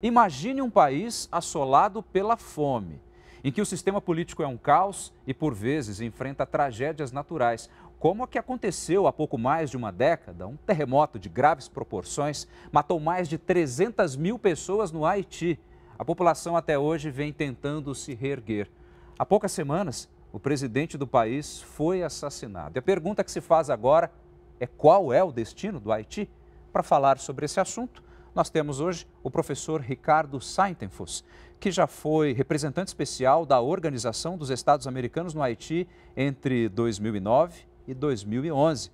Imagine um país assolado pela fome, em que o sistema político é um caos e, por vezes, enfrenta tragédias naturais, como a que aconteceu há pouco mais de uma década. Um terremoto de graves proporções matou mais de 300 mil pessoas no Haiti. A população até hoje vem tentando se reerguer. Há poucas semanas, o presidente do país foi assassinado. E a pergunta que se faz agora é qual é o destino do Haiti? Para falar sobre esse assunto, nós temos hoje o professor Ricardo Saintenfus, que já foi representante especial da Organização dos Estados Americanos no Haiti entre 2009 e 2011.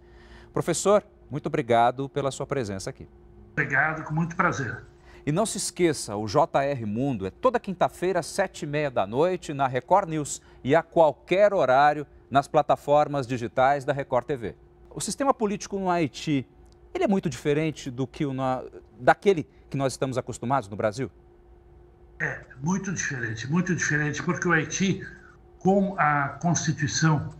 Professor, muito obrigado pela sua presença aqui. Obrigado, com muito prazer. E não se esqueça, o JR Mundo é toda quinta-feira, às sete e meia da noite, na Record News e a qualquer horário nas plataformas digitais da Record TV. O sistema político no Haiti ele é muito diferente do que o, daquele que nós estamos acostumados no Brasil? É, muito diferente, muito diferente, porque o Haiti, com a Constituição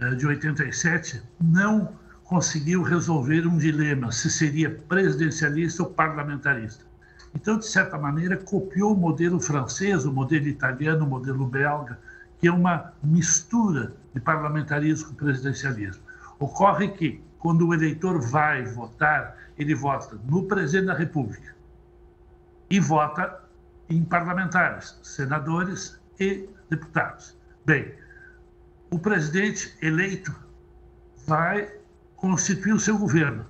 eh, de 87, não conseguiu resolver um dilema, se seria presidencialista ou parlamentarista. Então, de certa maneira, copiou o modelo francês, o modelo italiano, o modelo belga, que é uma mistura de parlamentarismo com presidencialismo. Ocorre que quando o eleitor vai votar, ele vota no presidente da República e vota em parlamentares, senadores e deputados. Bem, o presidente eleito vai constituir o seu governo,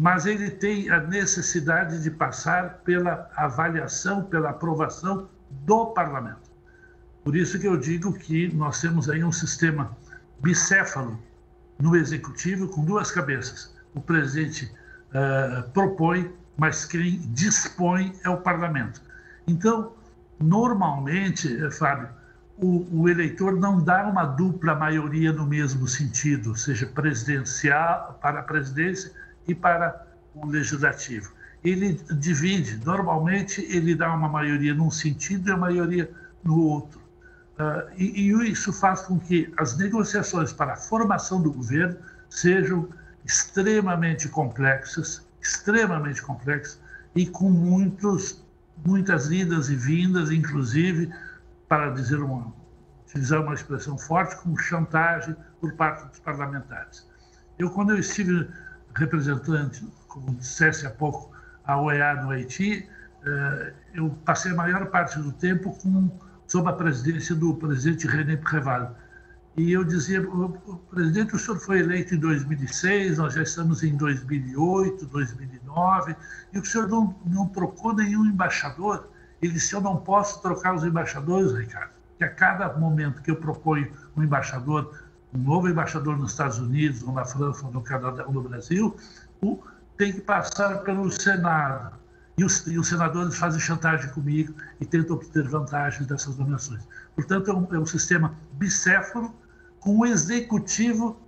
mas ele tem a necessidade de passar pela avaliação, pela aprovação do parlamento. Por isso que eu digo que nós temos aí um sistema bicéfalo no executivo com duas cabeças. O presidente uh, propõe, mas quem dispõe é o parlamento. Então, normalmente, eh, Fábio, o, o, eleitor não dá uma dupla maioria no mesmo sentido, seja presidencial para a presidência e para o legislativo. Ele divide, normalmente ele dá uma maioria num sentido e a maioria no outro. Uh, e, e, isso faz com que as negociações para a formação do governo sejam extremamente complexas, extremamente complexas e com muitos, muitas idas e vindas, inclusive, para dizer uma, utilizar uma expressão forte, com chantagem por parte dos parlamentares. Eu, quando eu estive representante, como dissesse há pouco, a OEA no Haiti, uh, eu passei a maior parte do tempo com sob a presidência do presidente René Préval. E eu dizia, presidente, o senhor foi eleito em 2006, nós já estamos em 2008, 2009, e o senhor não, não trocou nenhum embaixador. Ele disse, eu não posso trocar os embaixadores, Ricardo, que a cada momento que eu proponho um embaixador, um novo embaixador nos Estados Unidos, ou na França, ou no Canadá, ou no Brasil, tem que passar pelo Senado e os, e os, senadores fazem chantagem comigo e tentam obter vantagem dessas nomeações. Portanto, é um, é um sistema bicéfalo com um executivo,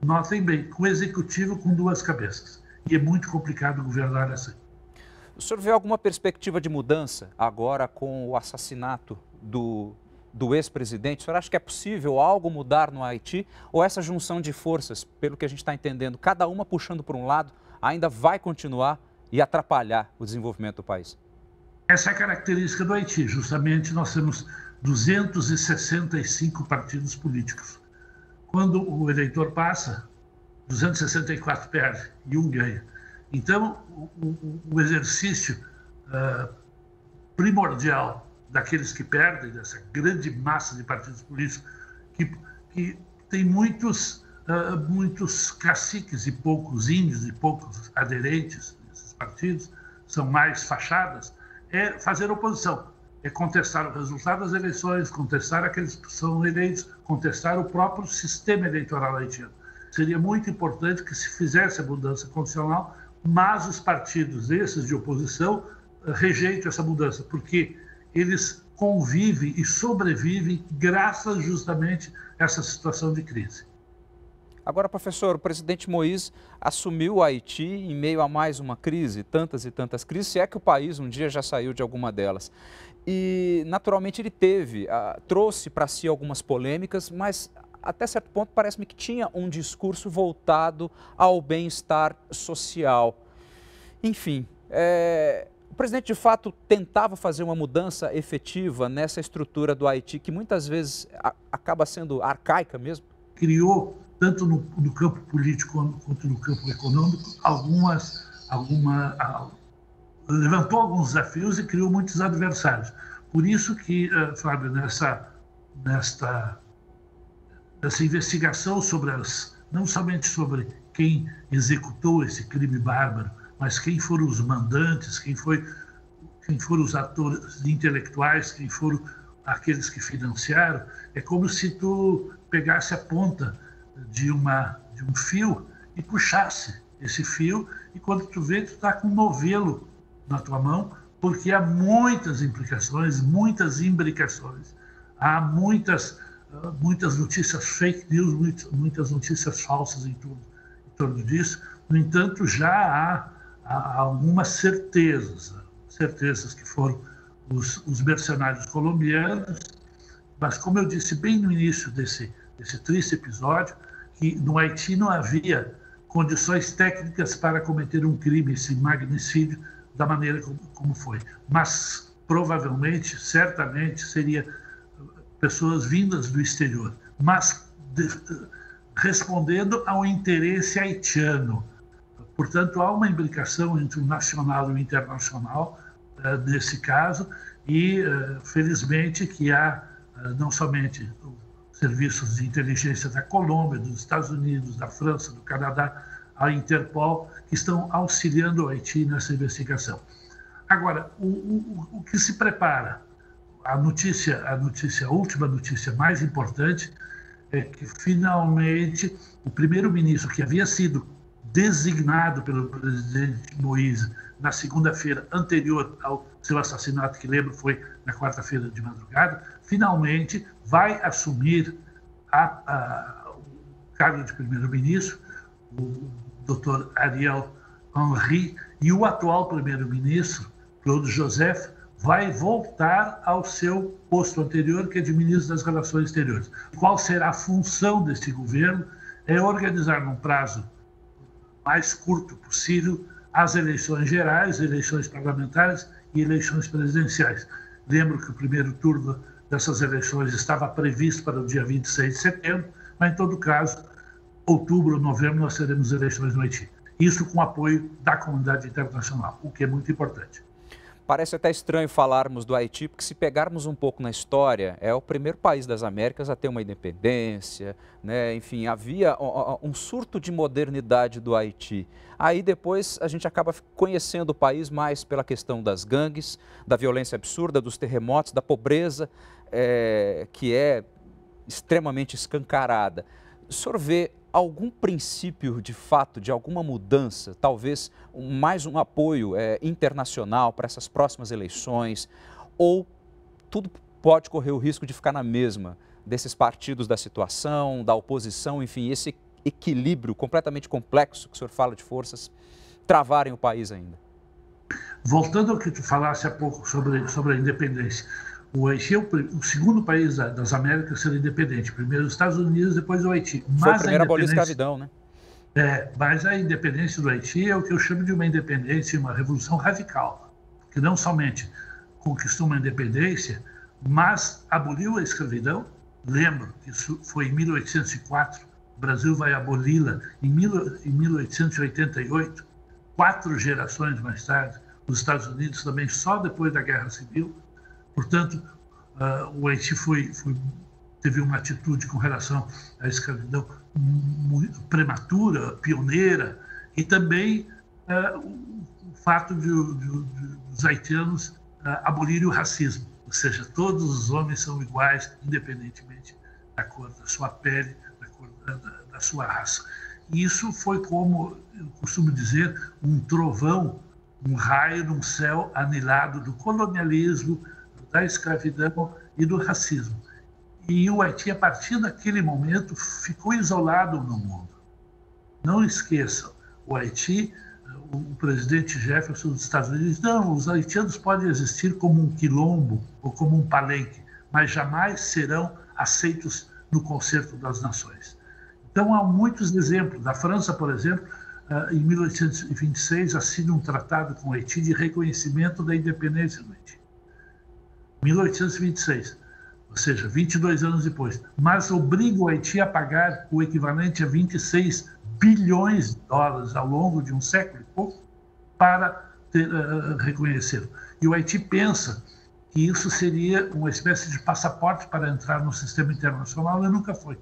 notem bem, com um executivo com duas cabeças. E é muito complicado governar assim. O senhor vê alguma perspectiva de mudança agora com o assassinato do, do ex-presidente? O senhor acha que é possível algo mudar no Haiti? Ou essa junção de forças, pelo que a gente está entendendo, cada uma puxando por um lado, ainda vai continuar e atrapalhar o desenvolvimento do país? Essa é a característica do Haiti. Justamente nós temos 265 partidos políticos. Quando o eleitor passa, 264 perde e um ganha. Então, o, o, exercício uh, primordial daqueles que perdem, dessa grande massa de partidos políticos, que, que tem muitos, uh, muitos caciques e poucos índios e poucos aderentes, partidos são mais fachadas, é fazer oposição, é contestar o resultado das eleições, contestar aqueles que são eleitos, contestar o próprio sistema eleitoral haitiano. Seria muito importante que se fizesse a mudança constitucional, mas os partidos, esses de oposição, rejeitem essa mudança, porque eles convivem e sobrevivem graças justamente a essa situação de crise. Agora, professor, o presidente Moïse assumiu o Haiti em meio a mais uma crise, tantas e tantas crises, se é que o país um dia já saiu de alguma delas. E, naturalmente, ele teve, uh, trouxe para si algumas polêmicas, mas até certo ponto parece-me que tinha um discurso voltado ao bem-estar social. Enfim, é, O presidente, de fato, tentava fazer uma mudança efetiva nessa estrutura do Haiti, que muitas vezes acaba sendo arcaica mesmo? Criou, tanto no, no, campo político quanto no campo econômico, algumas. Alguma, levantou alguns desafios e criou muitos adversários. Por isso que, uh, Fábio, nessa, nesta, nessa investigação sobre as. não somente sobre quem executou esse crime bárbaro, mas quem foram os mandantes, quem, foi, quem foram os atores intelectuais, quem foram aqueles que financiaram, é como se tu pegasse a ponta de, uma, de um fio e puxasse esse fio, e quando tu vê, tu está com um novelo na tua mão, porque há muitas implicações, muitas imbricações, há muitas, muitas notícias fake news, muitas notícias falsas em, tudo, em torno disso. No entanto, já há há algumas certezas, certezas que foram os, os mercenários colombianos, mas como eu disse bem no início desse, desse triste episódio, que no Haiti não havia condições técnicas para cometer um crime, esse magnicídio, da maneira como, como foi. Mas provavelmente, certamente, seria pessoas vindas do exterior, mas de, respondendo ao interesse haitiano, Portanto, há uma implicação entre o nacional e o internacional uh, nesse caso, e uh, felizmente que há uh, não somente serviços de inteligência da Colômbia, dos Estados Unidos, da França, do Canadá, a Interpol, que estão auxiliando o Haiti nessa investigação. Agora, o, o, o que se prepara? A notícia, a notícia, a última notícia mais importante é que finalmente o primeiro-ministro que havia sido designado pelo presidente Moïse na segunda-feira anterior ao seu assassinato, que lembro foi na quarta-feira de madrugada, finalmente vai assumir a, a, o cargo de primeiro-ministro, o doutor Ariel Henry, e o atual primeiro-ministro, Claude Joseph, vai voltar ao seu posto anterior, que é de ministro das Relações Exteriores. Qual será a função deste governo? É organizar num prazo mais curto possível as eleições gerais, eleições parlamentares e eleições presidenciais. Lembro que o primeiro turno dessas eleições estava previsto para o dia 26 de setembro, mas em todo caso, outubro ou novembro nós teremos eleições no Haiti. Isso com apoio da comunidade internacional, o que é muito importante. Parece até estranho falarmos do Haiti, porque se pegarmos um pouco na história, é o primeiro país das Américas a ter uma independência, né? enfim, havia um surto de modernidade do Haiti. Aí depois a gente acaba conhecendo o país mais pela questão das gangues, da violência absurda, dos terremotos, da pobreza, é, que é extremamente escancarada. O senhor vê algum princípio de fato de alguma mudança, talvez mais um apoio é, internacional para essas próximas eleições, ou tudo pode correr o risco de ficar na mesma desses partidos da situação, da oposição, enfim, esse equilíbrio completamente complexo que o senhor fala de forças travarem o país ainda? Voltando ao que tu falasse há pouco sobre, sobre a independência, o Haiti é o, o segundo país das Américas a ser independente. Primeiro os Estados Unidos, depois o Haiti. Mas Foi a primeira a escravidão, né? É, mas a independência do Haiti é o que eu chamo de uma independência, uma revolução radical, que não somente conquistou uma independência, mas aboliu a escravidão. Lembro que isso foi em 1804, o Brasil vai aboli-la em 1888, quatro gerações mais tarde, os Estados Unidos também só depois da Guerra Civil. Portanto, uh, o Haiti foi, foi, teve uma atitude com relação à escravidão prematura, pioneira, e também uh, o fato de, de, de, dos haitianos uh, abolirem o racismo, ou seja, todos os homens são iguais, independentemente da cor da sua pele, da cor da, da, da sua raça. E isso foi como eu costumo dizer, um trovão, um raio num céu anilado do colonialismo, da escravidão e do racismo. E o Haiti, a partir daquele momento, ficou isolado no mundo. Não esqueçam, o Haiti, o presidente Jefferson dos Estados Unidos, não, os haitianos podem existir como um quilombo ou como um palenque, mas jamais serão aceitos no concerto das nações. Então, há muitos exemplos. Da França, por exemplo, em 1826, assina um tratado com o Haiti de reconhecimento da independência do Haiti. 1826, ou seja, 22 anos depois. Mas obriga o Haiti a pagar o equivalente a 26 bilhões de dólares ao longo de um século e pouco para ter, uh, reconhecer. E o Haiti pensa que isso seria uma espécie de passaporte para entrar no sistema internacional e nunca foi.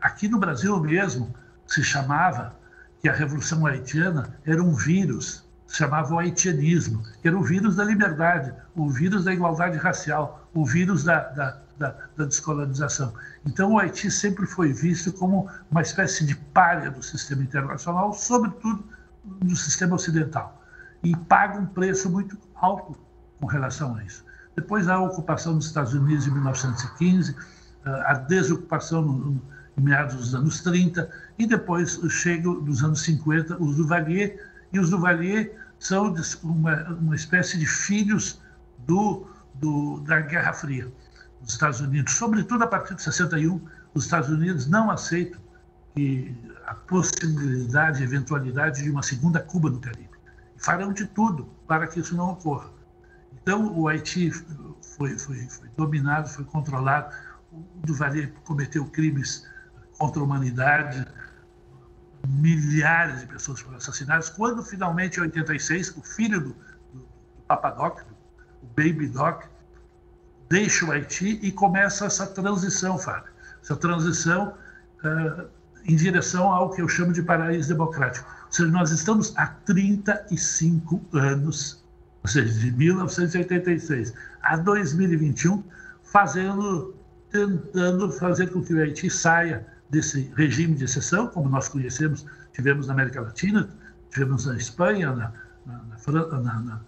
Aqui no Brasil mesmo se chamava que a Revolução Haitiana era um vírus, chamava o haitianismo, que era o vírus da liberdade, o vírus da igualdade racial, o vírus da, da, da, da descolonização. Então o Haiti sempre foi visto como uma espécie de palha do sistema internacional, sobretudo do sistema ocidental, e paga um preço muito alto com relação a isso. Depois a ocupação dos Estados Unidos em 1915, a desocupação em meados dos anos 30, e depois chega dos anos 50 os Duvalier, e os Duvalier são uma, uma espécie de filhos do, do, da Guerra Fria. Os Estados Unidos, sobretudo a partir de 61, os Estados Unidos não aceitam que a possibilidade, a eventualidade de uma segunda Cuba no Caribe. Farão de tudo para que isso não ocorra. Então, o Haiti foi, foi, foi dominado, foi controlado. O Duvalier cometeu crimes contra a humanidade, milhares de pessoas foram assassinadas. Quando finalmente, em 86, o filho do, do, do o Baby Doc, deixa o Haiti e começa essa transição, Fábio. Essa transição uh, em direção ao que eu chamo de paraíso democrático. Ou seja, nós estamos há 35 anos, ou seja, de 1986 a 2021, fazendo, tentando fazer com que o Haiti saia desse regime de exceção, como nós conhecemos, tivemos na América Latina, tivemos na Espanha, na, na, na, na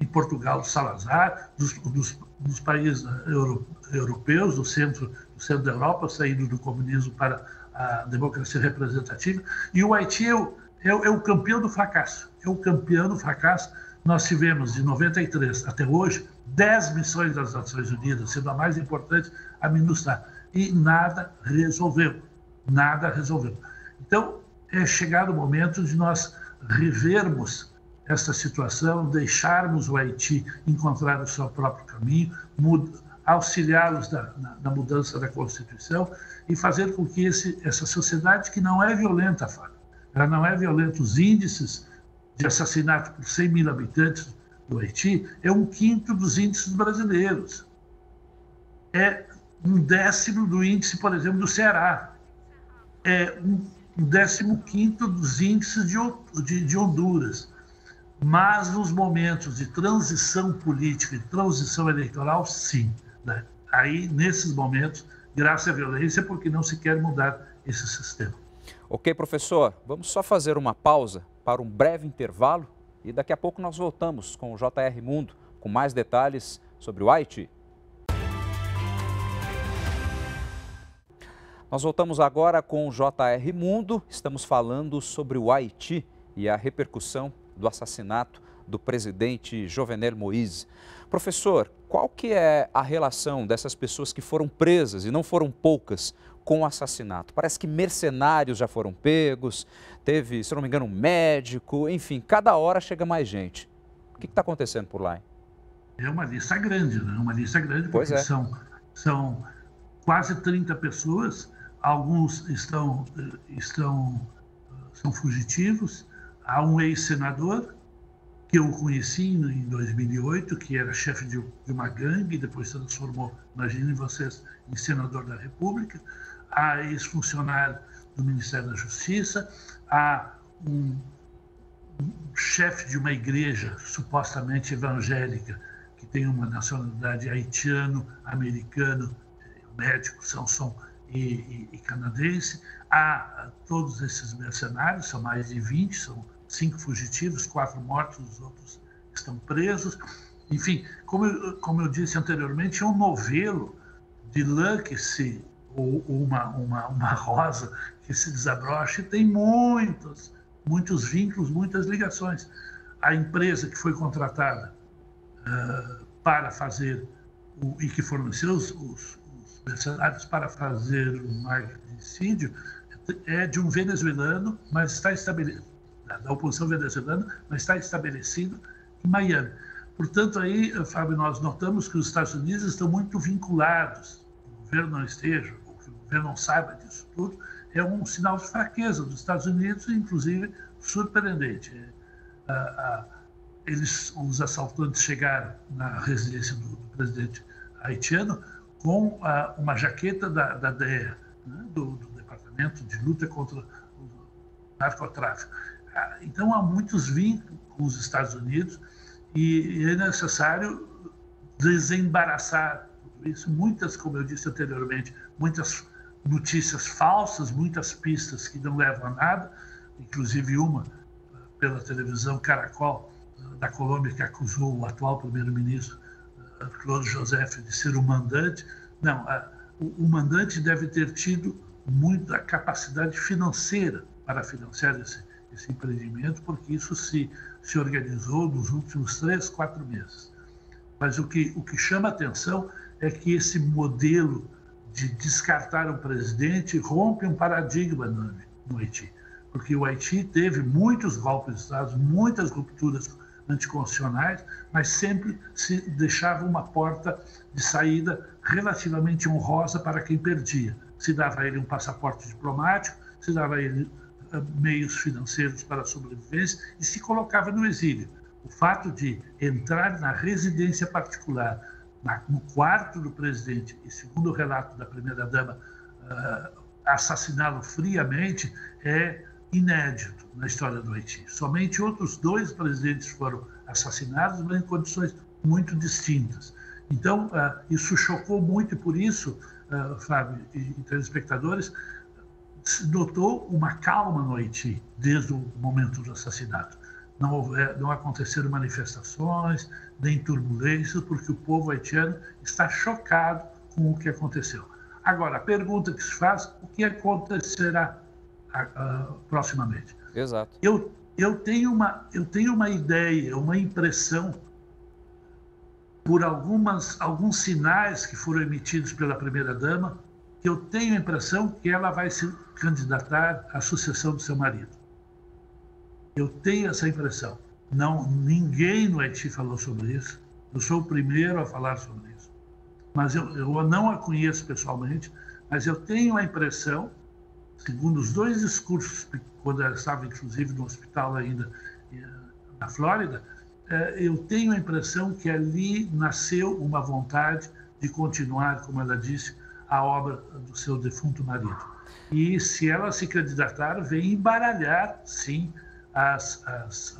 em Portugal, Salazar, dos, dos, dos países euro, europeus, do centro, do centro da Europa, saindo do comunismo para a democracia representativa. E o Haiti é o, é, é o campeão do fracasso. É o campeão do fracasso. Nós tivemos, de 93 até hoje, 10 missões das Nações Unidas, sendo a mais importante a MINUSTAH, e nada resolveu nada resolveu. Então, é chegado o momento de nós revermos essa situação, deixarmos o Haiti encontrar o seu próprio caminho, auxiliá-los na, na, na, mudança da Constituição e fazer com que esse, essa sociedade, que não é violenta, Fábio, ela não é violenta, os índices de assassinato por 100 mil habitantes do Haiti é um quinto dos índices brasileiros. É um décimo do índice, por exemplo, do Ceará é um 15 dos índices de, de, de Honduras. Mas nos momentos de transição política e transição eleitoral, sim. Né? Aí, nesses momentos, graças à violência, porque não se quer mudar esse sistema. Ok, professor, vamos só fazer uma pausa para um breve intervalo e daqui a pouco nós voltamos com o JR Mundo com mais detalhes sobre o Haiti. Nós voltamos agora com o JR Mundo. Estamos falando sobre o Haiti e a repercussão do assassinato do presidente Jovenel Moïse. Professor, qual que é a relação dessas pessoas que foram presas, e não foram poucas, com o assassinato? Parece que mercenários já foram pegos, teve, se não me engano, um médico, enfim, cada hora chega mais gente. O que está acontecendo por lá? Hein? É uma lista grande, né? Uma lista grande, porque é. são, são quase 30 pessoas alguns estão, estão são fugitivos. Há um ex-senador que eu conheci em 2008, que era chefe de uma gangue, depois se transformou, imaginem vocês, em senador da República. Há ex-funcionário do Ministério da Justiça, há um, um chefe de uma igreja supostamente evangélica que tem uma nacionalidade haitiano, americano, médico, são, são e, e, canadense. Há todos esses mercenários, são mais de 20, são cinco fugitivos, quatro mortos, os outros estão presos. Enfim, como eu, como eu disse anteriormente, é um novelo de lã que se, ou uma, uma, uma rosa que se desabrocha e tem muitos, muitos vínculos, muitas ligações. A empresa que foi contratada uh, para fazer o, e que forneceu os, os, mercenários para fazer um magnicidio é de um venezuelano, mas está estabelecido, da, oposição venezuelana, mas está estabelecido em Miami. Portanto, aí, Fábio, nós notamos que os Estados Unidos estão muito vinculados, o governo não esteja, ou que o governo não saiba disso tudo, é um sinal de fraqueza dos Estados Unidos, inclusive surpreendente. É, eles, os assaltantes chegaram na residência do presidente haitiano com uma jaqueta da, da DEA, né, do, do, Departamento de Luta contra o Narcotráfico. Ah, então, há muitos vínculos com os Estados Unidos e é necessário desembaraçar tudo isso. Muitas, como eu disse anteriormente, muitas notícias falsas, muitas pistas que não levam a nada, inclusive uma pela televisão Caracol da Colômbia que acusou o atual primeiro-ministro Claude Joseph de ser o mandante. Não, o, mandante deve ter tido muita capacidade financeira para financiar esse, esse empreendimento, porque isso se, se organizou nos últimos três, quatro meses. Mas o que, o que chama atenção é que esse modelo de descartar o presidente rompe um paradigma no, no Haiti. Porque o Haiti teve muitos golpes de Estado, muitas rupturas anticonstitucionais, mas sempre se deixava uma porta de saída relativamente honrosa para quem perdia. Se dava a ele um passaporte diplomático, se dava a ele eh, meios financeiros para a sobrevivência e se colocava no exílio. O fato de entrar na residência particular, no quarto do presidente, e segundo o relato da primeira-dama, uh, assassiná-lo friamente, é inédito na história do Haiti. Somente outros dois presidentes foram assassinados, mas em condições muito distintas. Então, uh, isso chocou muito e por isso, uh, Fábio e, telespectadores, se notou uma calma no Haiti desde o momento do assassinato. Não, houve, não aconteceram manifestações, nem turbulências, porque o povo haitiano está chocado com o que aconteceu. Agora, a pergunta que se faz, o que acontecerá uh, proximamente. Exato. Eu, eu, tenho uma, eu tenho uma ideia, uma impressão, por algumas, alguns sinais que foram emitidos pela primeira-dama, que eu tenho a impressão que ela vai se candidatar à sucessão do seu marido. Eu tenho essa impressão. Não, ninguém no Haiti falou sobre isso. Eu sou o primeiro a falar sobre isso. Mas eu, eu não a conheço pessoalmente, mas eu tenho a impressão segundo os dois discursos, quando ela estava inclusive no hospital ainda eh, na Flórida, eh, eu tenho a impressão que ali nasceu uma vontade de continuar, como ela disse, a obra do seu defunto marido. E se ela se candidatar, vem embaralhar, sim, as, as,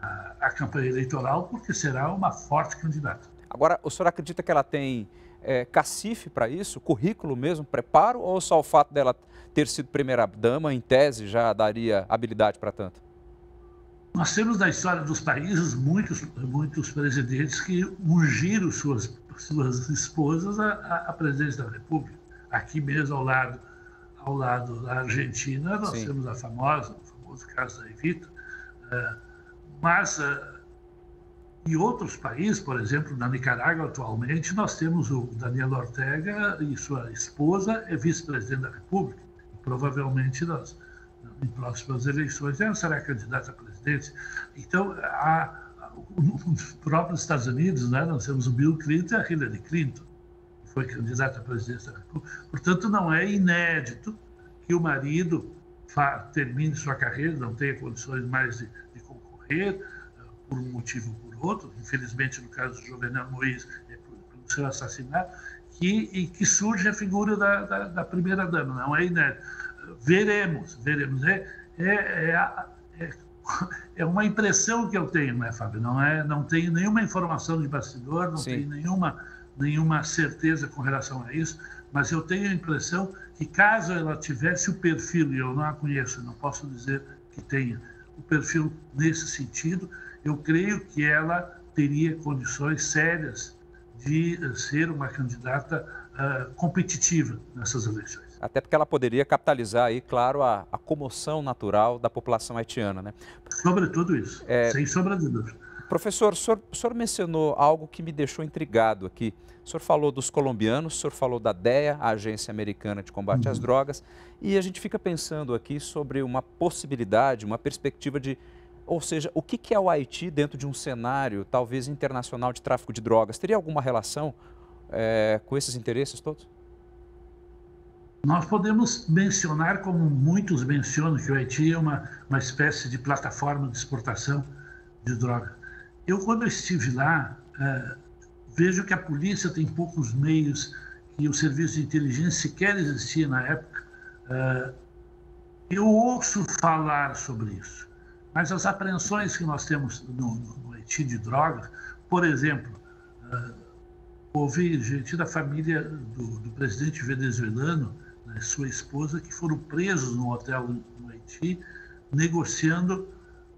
a, a campanha eleitoral, porque será uma forte candidata. Agora, o senhor acredita que ela tem é, cacife para isso, currículo mesmo, preparo, ou só o fato dela ter sido primeira-dama, em tese, já daria habilidade para tanto? Nós temos na história dos países muitos, muitos presidentes que ungiram suas, suas esposas à, presidência da República. Aqui mesmo, ao lado, ao lado da Argentina, nós Sim. temos a famosa, o famoso caso da Evita. Uh, mas uh, em outros países, por exemplo, na Nicarágua atualmente, nós temos o Daniel Ortega e sua esposa é vice-presidente da República. Provavelmente nós, em próximas eleições, ela será candidata a presidente. Então, a, nos próprios Estados Unidos, né, nós temos o Bill Clinton e a Hillary Clinton, que foi candidata à presidência da República. Portanto, não é inédito que o marido termine sua carreira, não tenha condições mais de, de concorrer, por um motivo ou por outro, infelizmente no caso do Jovenel Moïse, é pelo seu assassinato, que, e que surge a figura da, da, da primeira-dama, não é inédito. Veremos, veremos. É, é, é, é, é, uma impressão que eu tenho, né, Fábio? Não, é, não tenho nenhuma informação de bastidor, não Sim. tenho nenhuma, nenhuma certeza com relação a isso, mas eu tenho a impressão que caso ela tivesse o perfil, e eu não a conheço, não posso dizer que tenha o perfil nesse sentido, eu creio que ela teria condições sérias de ser uma candidata uh, competitiva nessas eleições. Até porque ela poderia capitalizar aí, claro, a, a comoção natural da população haitiana, né? Sobretudo isso, é... sem sombra de dúvida. Professor, o senhor, o senhor mencionou algo que me deixou intrigado aqui. O senhor falou dos colombianos, o senhor falou da DEA, a Agência Americana de Combate uhum. às Drogas, e a gente fica pensando aqui sobre uma possibilidade, uma perspectiva de. Ou seja, o que é o Haiti dentro de um cenário, talvez internacional, de tráfico de drogas? Teria alguma relação é, com esses interesses todos? Nós podemos mencionar, como muitos mencionam, que o Haiti é uma, uma espécie de plataforma de exportação de droga. Eu, quando eu estive lá, uh, vejo que a polícia tem poucos meios e o serviço de inteligência sequer existia na época. Uh, eu ouço falar sobre isso, mas as apreensões que nós temos no, Haiti de drogas, por exemplo, uh, houve gente da família do, do presidente venezuelano né, sua esposa, que foram presos no hotel no Haiti, negociando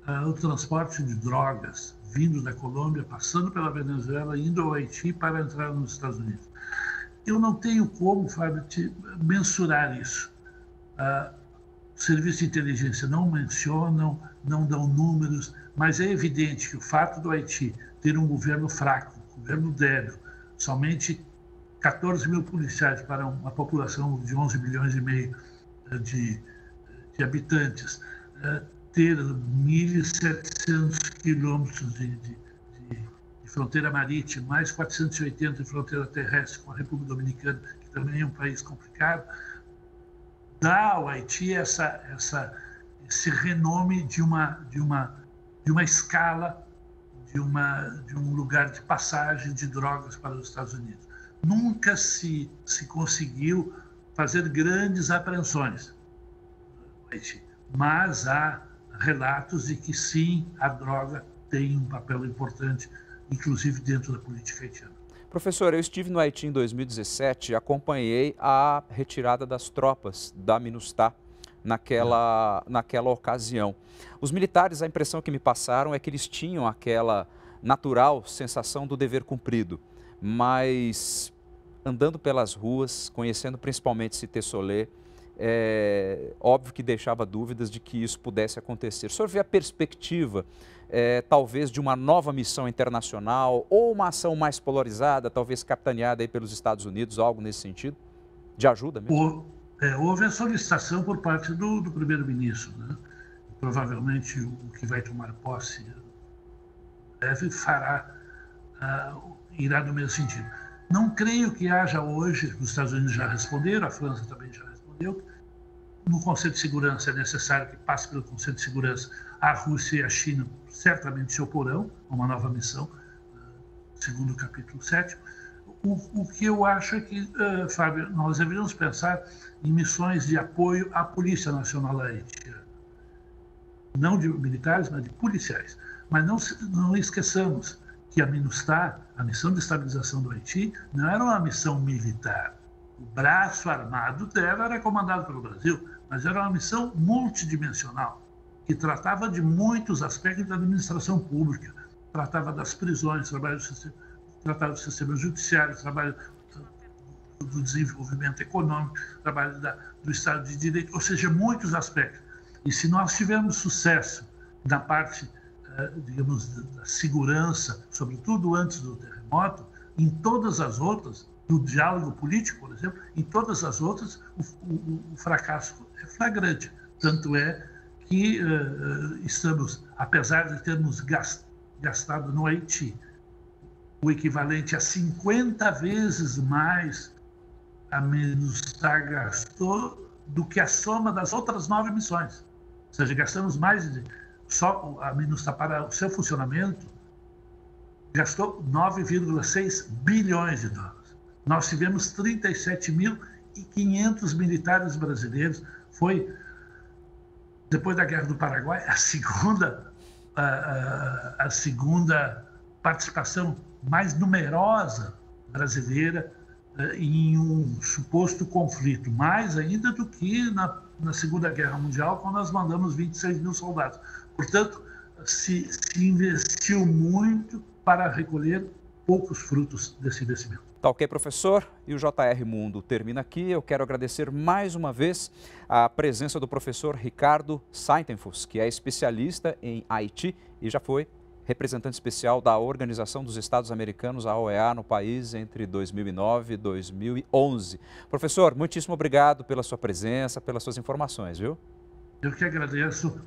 uh, o transporte de drogas, vindo da Colômbia, passando pela Venezuela, indo ao Haiti para entrar nos Estados Unidos. Eu não tenho como, Fábio, te mensurar isso. Uh, serviço de inteligência não mencionam, não dão números, mas é evidente que o fato do Haiti ter um governo fraco, um governo débil, somente 14 mil policiais para uma população de 11 milhões e meio eh, de, de habitantes, eh, ter 1.700 quilômetros de, de, de, fronteira marítima, mais 480 de fronteira terrestre com a República Dominicana, que também é um país complicado, dá ao Haiti essa, essa, esse renome de uma, de uma, de uma escala, de, uma, de um lugar de passagem de drogas para os Estados Unidos nunca se, se conseguiu fazer grandes apreensões. Mas há relatos de que sim, a droga tem um papel importante, inclusive dentro da política haitiana. Professor, eu estive no Haiti em 2017 e acompanhei a retirada das tropas da MINUSTAH naquela, é. naquela ocasião. Os militares, a impressão que me passaram é que eles tinham aquela natural sensação do dever cumprido mas andando pelas ruas, conhecendo principalmente Cité Solé, é, óbvio que deixava dúvidas de que isso pudesse acontecer. O senhor vê a perspectiva, é, talvez, de uma nova missão internacional ou uma ação mais polarizada, talvez capitaneada aí pelos Estados Unidos, algo nesse sentido? De ajuda mesmo? É, houve a solicitação por parte do, do primeiro-ministro. Né? Provavelmente o que vai tomar posse deve fará uh, irá no mesmo sentido. Não creio que haja hoje, os Estados Unidos já responderam, a França também já respondeu, no Conselho de Segurança é necessário que passe pelo Conselho de Segurança. A Rússia e a China certamente se oporão a uma nova missão, eh, segundo o capítulo 7. O, o que eu acho é que, uh, Fábio, nós deveríamos pensar em missões de apoio à Polícia Nacional Haitiana. Não de militares, mas de policiais. Mas não, não esqueçamos, que a MINUSTAH, a missão de estabilização do Haiti, não era uma missão militar. O braço armado dela era comandado pelo Brasil, mas era uma missão multidimensional, que tratava de muitos aspectos da administração pública, tratava das prisões, trabalho do sistema, tratava do sistema judiciário, trabalho do desenvolvimento econômico, trabalho da, do Estado de Direito, ou seja, muitos aspectos. E se nós tivermos sucesso na parte eh, digamos, da segurança, sobretudo antes do terremoto, em todas as outras, no diálogo político, por exemplo, em todas as outras, o, o, o fracasso é flagrante. Tanto é que uh, estamos, apesar de termos gastado no Haiti o equivalente a 50 vezes mais a menos gastou do que a soma das outras nove missões. Ou seja, gastamos mais de só a MINUSTA para o seu funcionamento gastou 9,6 bilhões de dólares. Nós tivemos 37.500 militares brasileiros. Foi, depois da Guerra do Paraguai, a segunda, a, a, a segunda participação mais numerosa brasileira eh, em um suposto conflito, mais ainda do que na, na Segunda Guerra Mundial, quando nós mandamos 26 mil soldados. Portanto, se, se investiu muito para recolher poucos frutos desse investimento. Tá ok, professor? E o JR Mundo termina aqui. Eu quero agradecer mais uma vez a presença do professor Ricardo Saitenfus, que é especialista em Haiti e já foi representante especial da Organização dos Estados Americanos, a OEA, no país entre 2009 e 2011. Professor, muitíssimo obrigado pela sua presença, pelas suas informações, viu? Eu que agradeço.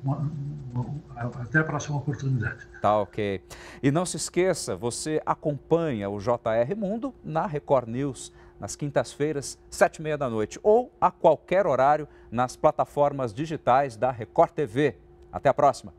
Até a próxima oportunidade. Tá ok. E não se esqueça, você acompanha o JR Mundo na Record News nas quintas-feiras, sete e meia da noite, ou a qualquer horário nas plataformas digitais da Record TV. Até a próxima.